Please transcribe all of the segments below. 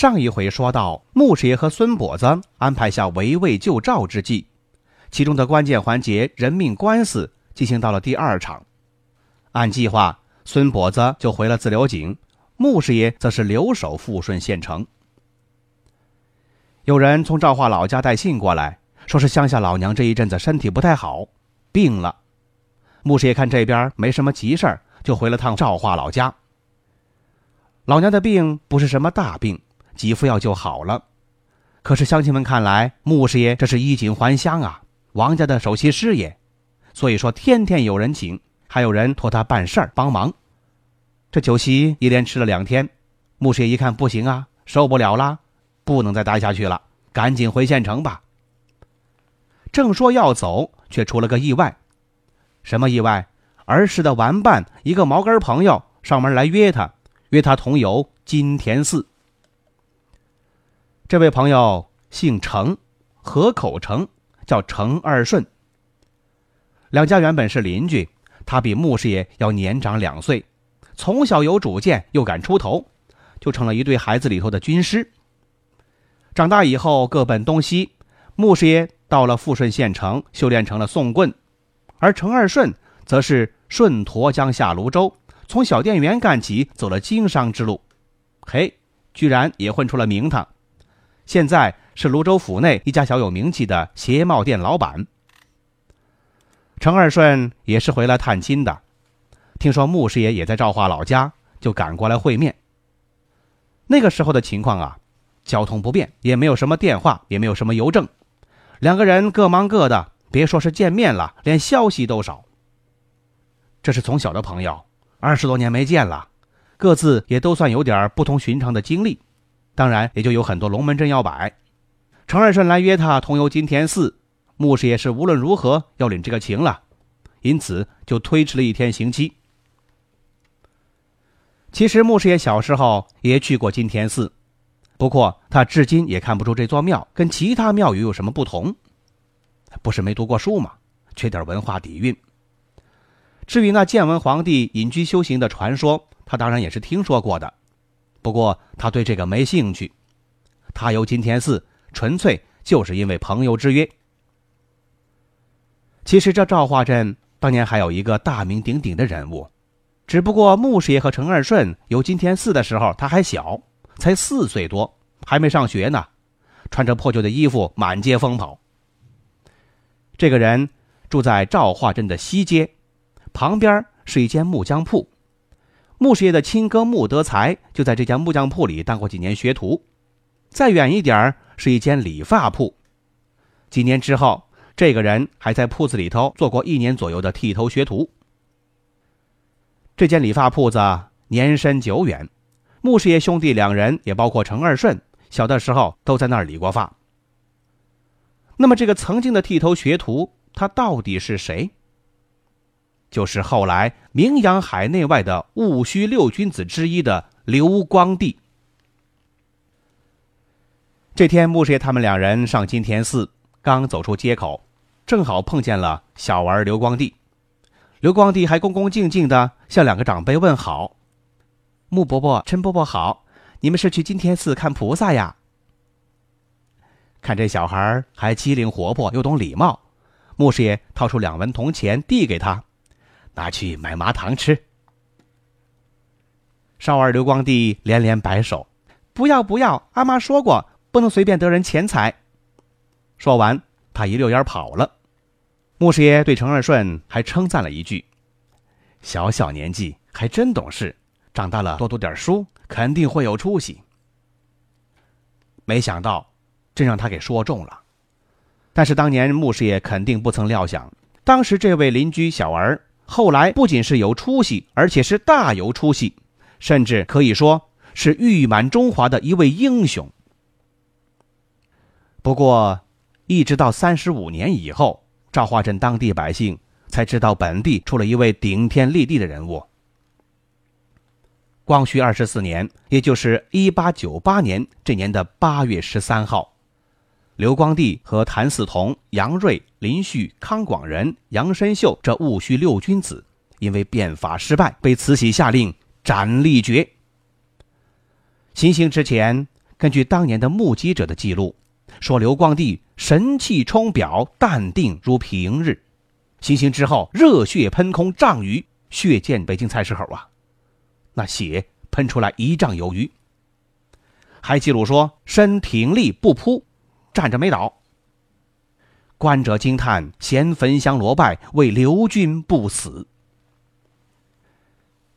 上一回说到，穆师爷和孙跛子安排下围魏救赵之计，其中的关键环节人命官司进行到了第二场。按计划，孙跛子就回了自流井，穆师爷则是留守富顺县城。有人从赵化老家带信过来，说是乡下老娘这一阵子身体不太好，病了。穆师爷看这边没什么急事儿，就回了趟赵化老家。老娘的病不是什么大病。几副药就好了，可是乡亲们看来，穆师爷这是衣锦还乡啊，王家的首席师爷，所以说天天有人请，还有人托他办事儿帮忙。这酒席一连吃了两天，穆师爷一看不行啊，受不了啦，不能再待下去了，赶紧回县城吧。正说要走，却出了个意外。什么意外？儿时的玩伴一个毛根朋友上门来约他，约他同游金田寺。这位朋友姓程，河口程，叫程二顺。两家原本是邻居，他比穆师爷要年长两岁，从小有主见，又敢出头，就成了一对孩子里头的军师。长大以后各奔东西，穆师爷到了富顺县城修炼成了宋棍，而程二顺则是顺沱江下泸州，从小店员干起，走了经商之路，嘿，居然也混出了名堂。现在是泸州府内一家小有名气的鞋帽店老板。程二顺也是回来探亲的，听说穆师爷也在赵化老家，就赶过来会面。那个时候的情况啊，交通不便，也没有什么电话，也没有什么邮政，两个人各忙各的，别说是见面了，连消息都少。这是从小的朋友，二十多年没见了，各自也都算有点不同寻常的经历。当然，也就有很多龙门阵要摆。程二顺来约他同游金田寺，牧师也是无论如何要领这个情了，因此就推迟了一天刑期。其实穆师爷小时候也去过金田寺，不过他至今也看不出这座庙跟其他庙宇有什么不同。不是没读过书吗？缺点文化底蕴。至于那建文皇帝隐居修行的传说，他当然也是听说过的。不过他对这个没兴趣，他游金田寺纯粹就是因为朋友之约。其实这赵化镇当年还有一个大名鼎鼎的人物，只不过穆师爷和程二顺游金田寺的时候他还小，才四岁多，还没上学呢，穿着破旧的衣服满街疯跑。这个人住在赵化镇的西街，旁边是一间木匠铺。穆师爷的亲哥穆德才就在这家木匠铺里当过几年学徒，再远一点儿是一间理发铺。几年之后，这个人还在铺子里头做过一年左右的剃头学徒。这间理发铺子年深久远，穆师爷兄弟两人也包括程二顺，小的时候都在那儿理过发。那么，这个曾经的剃头学徒，他到底是谁？就是后来名扬海内外的戊戌六君子之一的刘光第。这天，穆师爷他们两人上金田寺，刚走出街口，正好碰见了小儿刘光第。刘光第还恭恭敬敬的向两个长辈问好：“穆伯伯、陈伯伯好，你们是去金田寺看菩萨呀？”看这小孩还机灵活泼，又懂礼貌，穆师爷掏出两文铜钱递给他。拿去买麻糖吃。少儿刘光第连连摆手：“不要不要！阿妈说过，不能随便得人钱财。”说完，他一溜烟跑了。穆师爷对程二顺还称赞了一句：“小小年纪还真懂事，长大了多读点书，肯定会有出息。”没想到，真让他给说中了。但是当年穆师爷肯定不曾料想，当时这位邻居小儿。后来不仅是有出息，而且是大有出息，甚至可以说是誉满中华的一位英雄。不过，一直到三十五年以后，赵化镇当地百姓才知道本地出了一位顶天立地的人物。光绪二十四年，也就是一八九八年这年的八月十三号，刘光第和谭嗣同、杨锐、林旭、康广仁、杨申秀这戊戌六君子，因为变法失败，被慈禧下令斩立决。行刑之前，根据当年的目击者的记录，说刘光第神气冲表，淡定如平日；行刑之后，热血喷空，丈余，血溅北京菜市口啊。那血喷出来一丈有余。还记录说，身挺立不扑，站着没倒。观者惊叹，咸焚香罗拜，为刘军不死。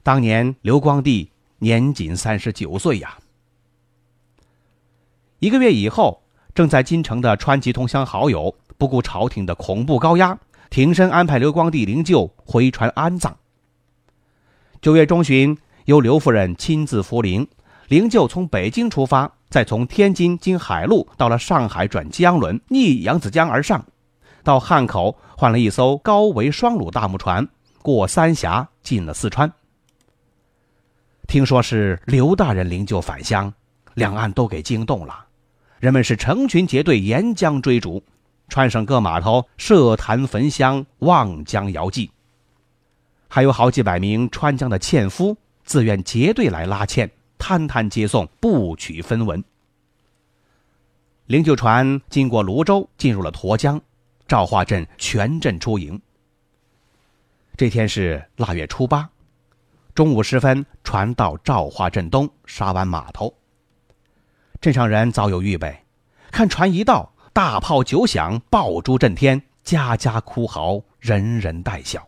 当年刘光帝年仅三十九岁呀。一个月以后，正在京城的川籍同乡好友不顾朝廷的恐怖高压，挺身安排刘光帝灵柩回船安葬。九月中旬。由刘夫人亲自扶灵，灵柩从北京出发，再从天津经海路到了上海，转江轮逆扬子江而上，到汉口换了一艘高桅双鲁大木船，过三峡进了四川。听说是刘大人灵柩返乡，两岸都给惊动了，人们是成群结队沿江追逐，川上各码头设坛焚香，望江遥祭，还有好几百名川江的纤夫。自愿结队来拉纤，摊摊接送，不取分文。灵柩船经过泸州，进入了沱江，赵化镇全镇出营。这天是腊月初八，中午时分，船到赵化镇东沙湾码头。镇上人早有预备，看船一到，大炮九响，爆竹震天，家家哭嚎，人人带笑。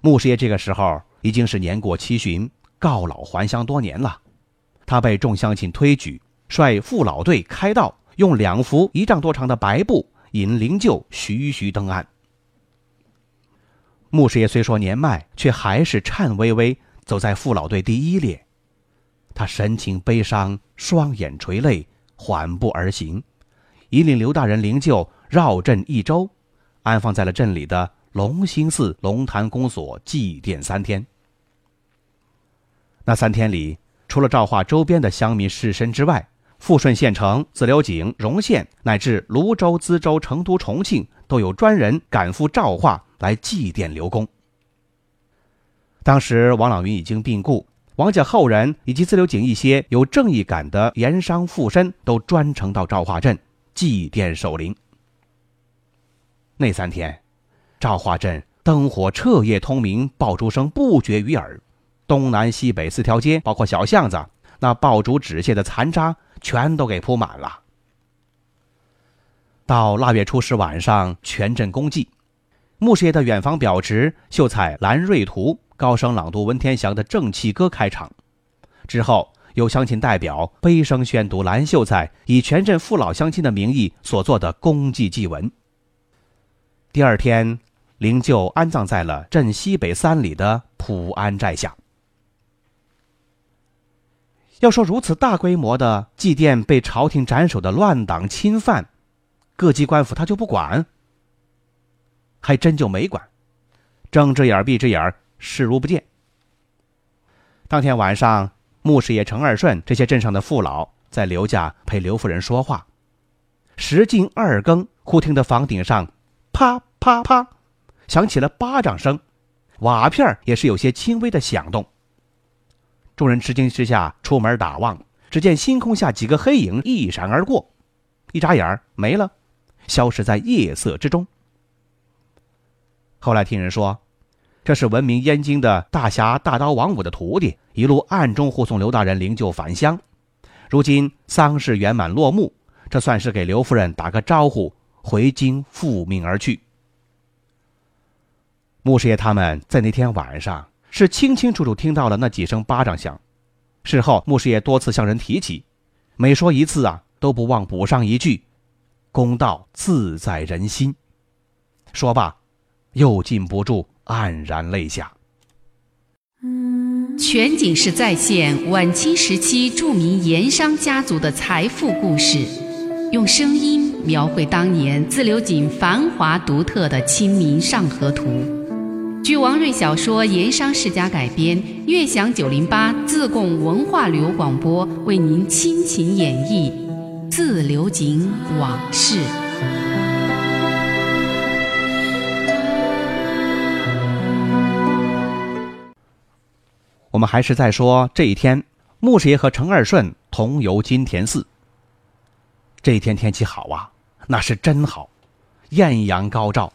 穆师爷这个时候。已经是年过七旬，告老还乡多年了。他被众乡亲推举，率父老队开道，用两幅一丈多长的白布引灵柩徐徐登岸。穆师爷虽说年迈，却还是颤巍巍走在父老队第一列。他神情悲伤，双眼垂泪，缓步而行，引领刘大人灵柩绕镇一周，安放在了镇里的龙兴寺龙潭公所祭奠三天。那三天里，除了赵化周边的乡民士绅之外，富顺县城、自流井、荣县乃至泸州、资州、成都、重庆，都有专人赶赴赵化来祭奠刘公。当时王朗云已经病故，王家后人以及自流井一些有正义感的盐商富绅都专程到赵化镇祭奠守灵。那三天，赵化镇灯火彻夜通明，爆竹声不绝于耳。东南西北四条街，包括小巷子，那爆竹纸屑的残渣全都给铺满了。到腊月初十晚上，全镇公祭，穆师爷的远房表侄秀才蓝瑞图高声朗读文天祥的正气歌开场，之后有乡亲代表悲声宣读蓝秀才以全镇父老乡亲的名义所做的公祭祭文。第二天，灵柩安葬在了镇西北三里的普安寨下。要说如此大规模的祭奠被朝廷斩首的乱党侵犯，各级官府他就不管？还真就没管，睁只眼闭只眼，视如不见。当天晚上，穆师爷程二顺这些镇上的父老在刘家陪刘夫人说话，时近二更，忽听得房顶上啪啪啪响起了巴掌声，瓦片也是有些轻微的响动。众人吃惊之下出门打望，只见星空下几个黑影一闪而过，一眨眼没了，消失在夜色之中。后来听人说，这是闻名燕京的大侠大刀王五的徒弟，一路暗中护送刘大人灵柩返乡。如今丧事圆满落幕，这算是给刘夫人打个招呼，回京复命而去。穆师爷他们在那天晚上。是清清楚楚听到了那几声巴掌响，事后牧师也多次向人提起，每说一次啊，都不忘补上一句：“公道自在人心。”说罢，又禁不住黯然泪下。全景式再现晚清时期著名盐商家族的财富故事，用声音描绘当年自流井繁华独特的《清明上河图》。据王瑞小说《盐商世家》改编，悦享九零八自贡文化旅游广播为您倾情演绎自流井往事。我们还是在说这一天，穆师爷和程二顺同游金田寺。这一天天气好啊，那是真好，艳阳高照，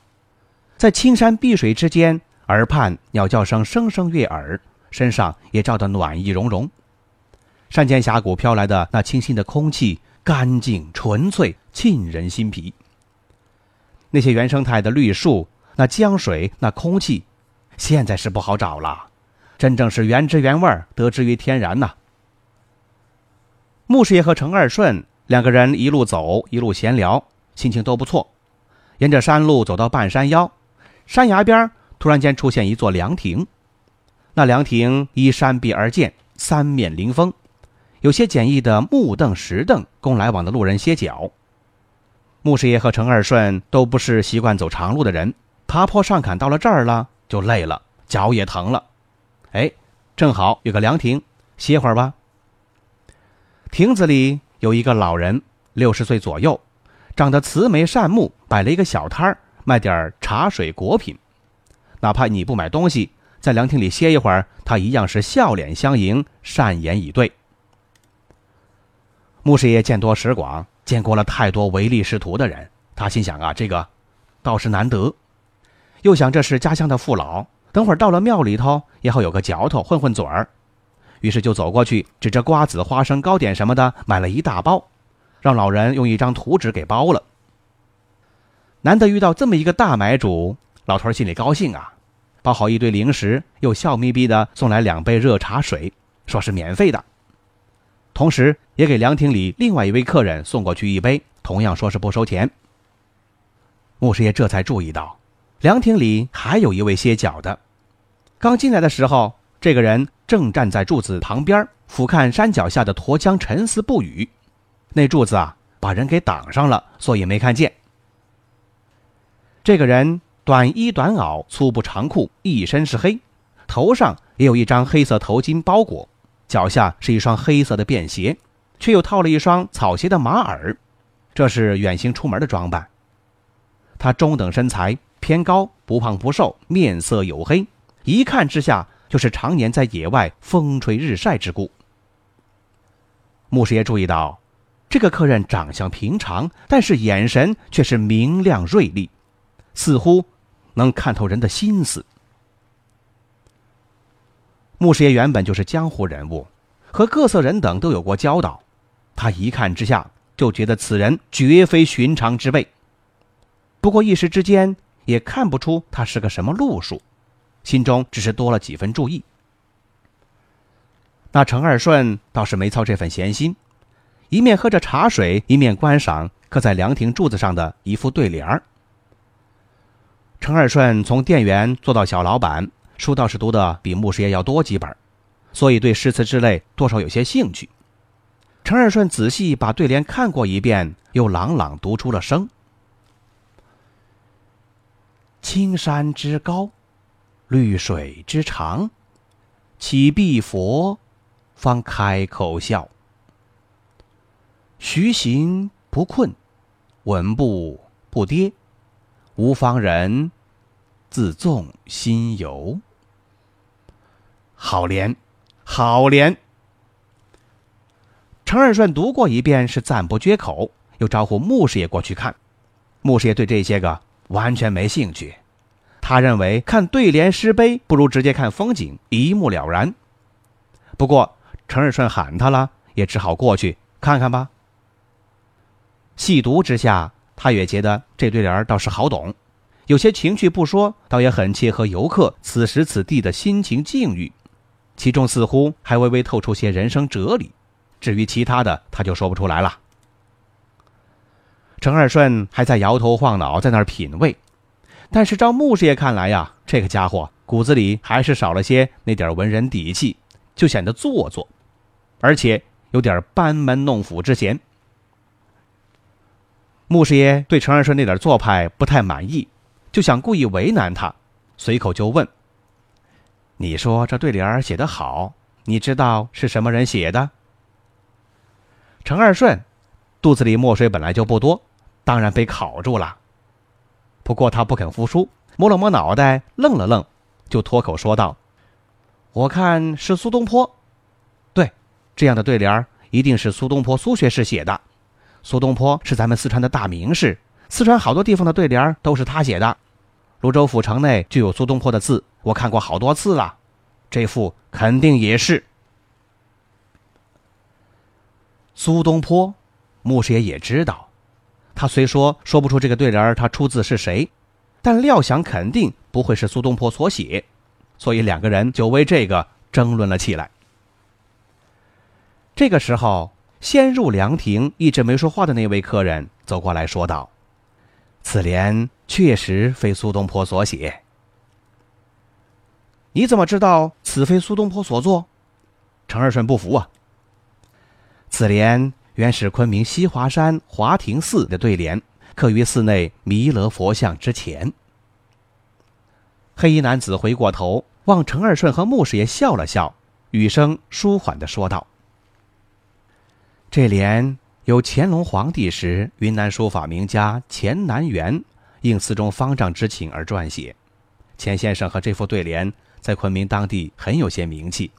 在青山碧水之间，耳畔鸟叫声声声悦耳，身上也照得暖意融融。山间峡谷飘来的那清新的空气，干净纯粹，沁人心脾。那些原生态的绿树，那江水，那空气，现在是不好找了。真正是原汁原味得之于天然呐。穆师爷和程二顺两个人一路走，一路闲聊，心情都不错。沿着山路走到半山腰，山崖边突然间出现一座凉亭。那凉亭依山壁而建，三面临风，有些简易的木凳、石凳供来往的路人歇脚。穆师爷和程二顺都不是习惯走长路的人，爬坡上坎到了这儿了就累了，脚也疼了。哎，正好有个凉亭，歇会儿吧。亭子里有一个老人，六十岁左右，长得慈眉善目，摆了一个小摊儿，卖点茶水果品。哪怕你不买东西，在凉亭里歇一会儿，他一样是笑脸相迎，善言以对。穆师爷见多识广，见过了太多唯利是图的人，他心想啊，这个倒是难得，又想这是家乡的父老。等会儿到了庙里头，也好有个嚼头，混混嘴儿。于是就走过去，指着瓜子、花生、糕点什么的，买了一大包，让老人用一张图纸给包了。难得遇到这么一个大买主，老头心里高兴啊，包好一堆零食，又笑眯眯的送来两杯热茶水，说是免费的。同时也给凉亭里另外一位客人送过去一杯，同样说是不收钱。穆师爷这才注意到，凉亭里还有一位歇脚的。刚进来的时候，这个人正站在柱子旁边，俯瞰山脚下的沱江，沉思不语。那柱子啊，把人给挡上了，所以没看见。这个人短衣短袄，粗布长裤，一身是黑，头上也有一张黑色头巾包裹，脚下是一双黑色的便鞋，却又套了一双草鞋的马耳，这是远行出门的装扮。他中等身材，偏高，不胖不瘦，面色黝黑。一看之下，就是常年在野外风吹日晒之故。穆师爷注意到，这个客人长相平常，但是眼神却是明亮锐利，似乎能看透人的心思。穆师爷原本就是江湖人物，和各色人等都有过交道，他一看之下就觉得此人绝非寻常之辈。不过一时之间也看不出他是个什么路数。心中只是多了几分注意。那程二顺倒是没操这份闲心，一面喝着茶水，一面观赏刻在凉亭柱子上的一副对联儿。程二顺从店员做到小老板，书倒是读的比穆师爷要多几本，所以对诗词之类多少有些兴趣。程二顺仔细把对联看过一遍，又朗朗读出了声：“青山之高。”绿水之长，启必佛方开口笑。徐行不困，稳步不跌，无方人自纵心游。好联，好联。程二顺读过一遍，是赞不绝口，又招呼穆师爷过去看。穆师爷对这些个完全没兴趣。他认为看对联诗碑不如直接看风景，一目了然。不过程日顺喊他了，也只好过去看看吧。细读之下，他也觉得这对联倒是好懂，有些情趣不说，倒也很切合游客此时此地的心情境遇，其中似乎还微微透出些人生哲理。至于其他的，他就说不出来了。程二顺还在摇头晃脑，在那儿品味。但是照穆师爷看来呀，这个家伙骨子里还是少了些那点文人底气，就显得做作，而且有点班门弄斧之嫌。穆师爷对程二顺那点做派不太满意，就想故意为难他，随口就问：“你说这对联写得好，你知道是什么人写的？”程二顺肚子里墨水本来就不多，当然被考住了。不过他不肯服输，摸了摸脑袋，愣了愣，就脱口说道：“我看是苏东坡。对，这样的对联一定是苏东坡苏学士写的。”苏东坡是咱们四川的大名士，四川好多地方的对联都是他写的。泸州府城内就有苏东坡的字，我看过好多次了。这幅肯定也是苏东坡。穆师爷也知道，他虽说说不出这个对联儿他出自是谁，但料想肯定不会是苏东坡所写，所以两个人就为这个争论了起来。这个时候。先入凉亭一直没说话的那位客人走过来说道：“此联确实非苏东坡所写。你怎么知道此非苏东坡所作？”程二顺不服啊。此联原是昆明西华山华亭寺的对联，刻于寺内弥勒佛像之前。黑衣男子回过头望程二顺和穆师爷笑了笑，语声舒缓的说道。这联有乾隆皇帝时云南书法名家钱南元应寺中方丈之请而撰写。钱先生和这副对联在昆明当地很有些名气，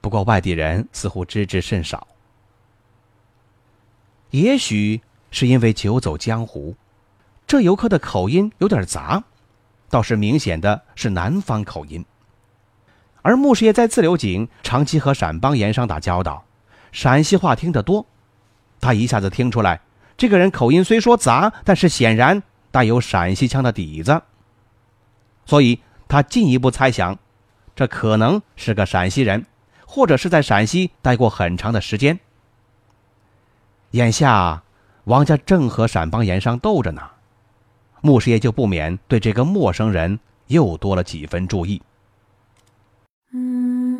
不过外地人似乎知之甚少。也许是因为久走江湖，这游客的口音有点杂，倒是明显的是南方口音。而穆师爷在自流井长期和陕邦盐商打交道，陕西话听得多。他一下子听出来，这个人口音虽说杂，但是显然带有陕西腔的底子。所以他进一步猜想，这可能是个陕西人，或者是在陕西待过很长的时间。眼下王家正和陕邦盐商斗着呢，穆师爷就不免对这个陌生人又多了几分注意。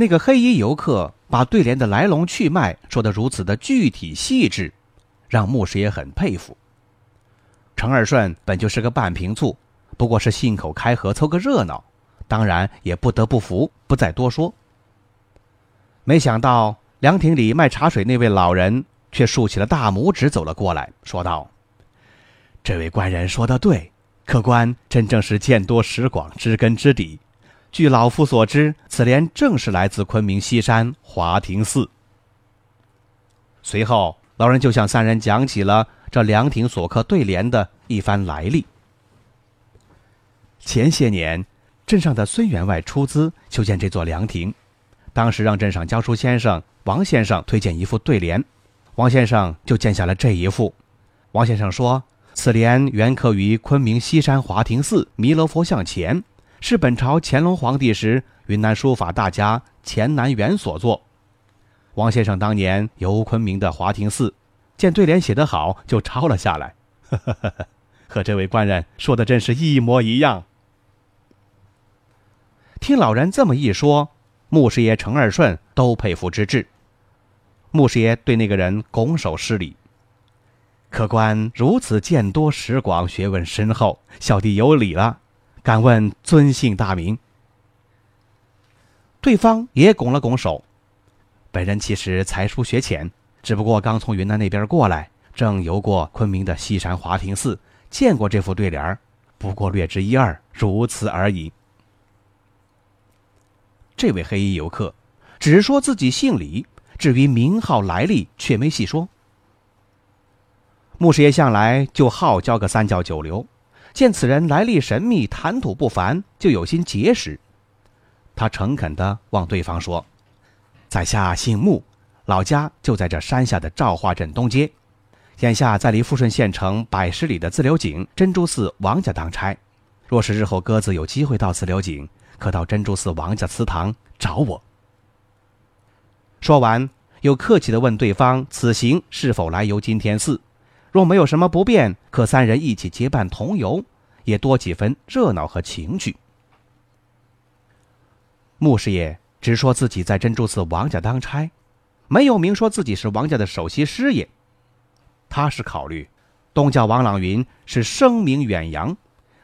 那个黑衣游客把对联的来龙去脉说得如此的具体细致，让牧师也很佩服。程二顺本就是个半瓶醋，不过是信口开河凑个热闹，当然也不得不服，不再多说。没想到凉亭里卖茶水那位老人却竖起了大拇指走了过来，说道：“这位官人说的对，客官真正是见多识广，知根知底。”据老夫所知，此联正是来自昆明西山华亭寺。随后，老人就向三人讲起了这凉亭所刻对联的一番来历。前些年，镇上的孙员外出资修建这座凉亭，当时让镇上教书先生王先生推荐一副对联，王先生就建下了这一副。王先生说，此联原刻于昆明西山华亭寺弥勒佛像前。是本朝乾隆皇帝时云南书法大家钱南元所作。王先生当年游昆明的华亭寺，见对联写得好，就抄了下来。和这位官人说的真是一模一样。听老人这么一说，穆师爷、程二顺都佩服之至。穆师爷对那个人拱手施礼：“客官如此见多识广，学问深厚，小弟有礼了。”敢问尊姓大名？对方也拱了拱手。本人其实才疏学浅，只不过刚从云南那边过来，正游过昆明的西山华亭寺，见过这副对联不过略知一二，如此而已。这位黑衣游客只说自己姓李，至于名号来历却没细说。穆师爷向来就好交个三教九流。见此人来历神秘，谈吐不凡，就有心结识。他诚恳地望对方说：“在下姓穆，老家就在这山下的赵化镇东街，眼下在离富顺县城百十里的自流井珍珠寺王家当差。若是日后鸽子有机会到自流井，可到珍珠寺王家祠堂找我。说完，又客气地问对方此行是否来游金天寺。若没有什么不便，可三人一起结伴同游，也多几分热闹和情趣。穆师爷只说自己在珍珠寺王家当差，没有明说自己是王家的首席师爷。他是考虑，东家王朗云是声名远扬，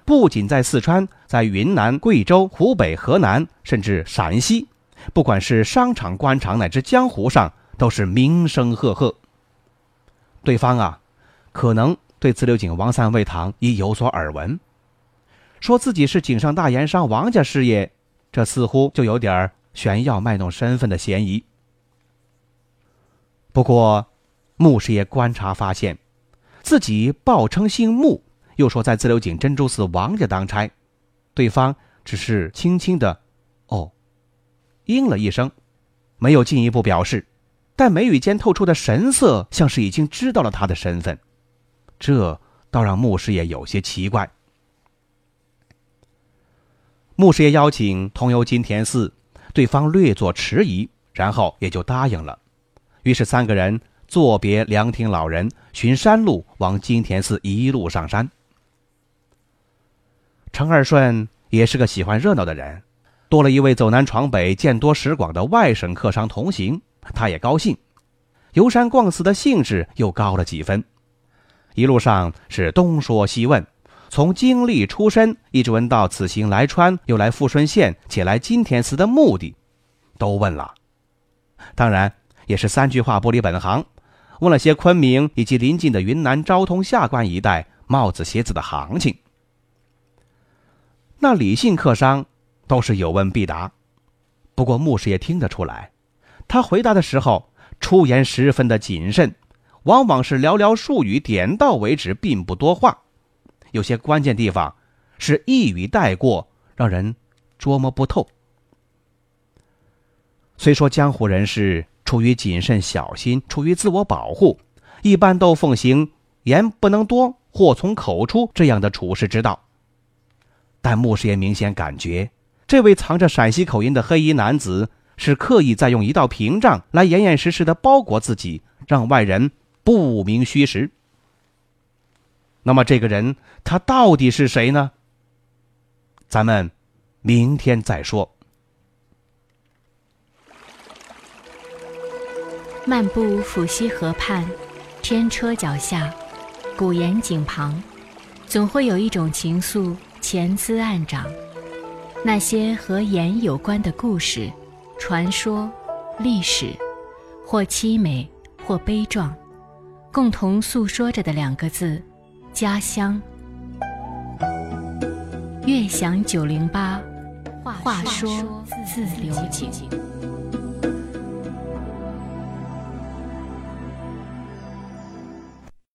不仅在四川，在云南、贵州、湖北、河南，甚至陕西，不管是商场、官场乃至江湖上，都是名声赫赫。对方啊。可能对自流井王三味堂已有所耳闻，说自己是井上大盐商王家师爷，这似乎就有点炫耀卖弄身份的嫌疑。不过，穆师爷观察发现，自己报称姓穆，又说在自流井珍珠寺王家当差，对方只是轻轻的“哦”，应了一声，没有进一步表示，但眉宇间透出的神色，像是已经知道了他的身份。这倒让穆师爷有些奇怪。穆师爷邀请同游金田寺，对方略作迟疑，然后也就答应了。于是三个人作别凉亭老人，循山路往金田寺一路上山。程二顺也是个喜欢热闹的人，多了一位走南闯北、见多识广的外省客商同行，他也高兴，游山逛寺的兴致又高了几分。一路上是东说西问，从经历出身一直问到此行来川又来富顺县且来金田寺的目的，都问了。当然也是三句话不离本行，问了些昆明以及临近的云南昭通下关一带帽子鞋子的行情。那李姓客商都是有问必答，不过牧师也听得出来，他回答的时候出言十分的谨慎。往往是寥寥数语，点到为止，并不多话。有些关键地方是一语带过，让人捉摸不透。虽说江湖人士出于谨慎小心，出于自我保护，一般都奉行言不能多，祸从口出这样的处事之道，但穆师也明显感觉，这位藏着陕西口音的黑衣男子是刻意在用一道屏障来严严实实的包裹自己，让外人。不明虚实。那么这个人他到底是谁呢？咱们明天再说。漫步抚溪河畔，天车脚下，古岩井旁，总会有一种情愫潜滋暗长。那些和盐有关的故事、传说、历史，或凄美，或悲壮。共同诉说着的两个字：家乡。悦享九零八，话说自流井。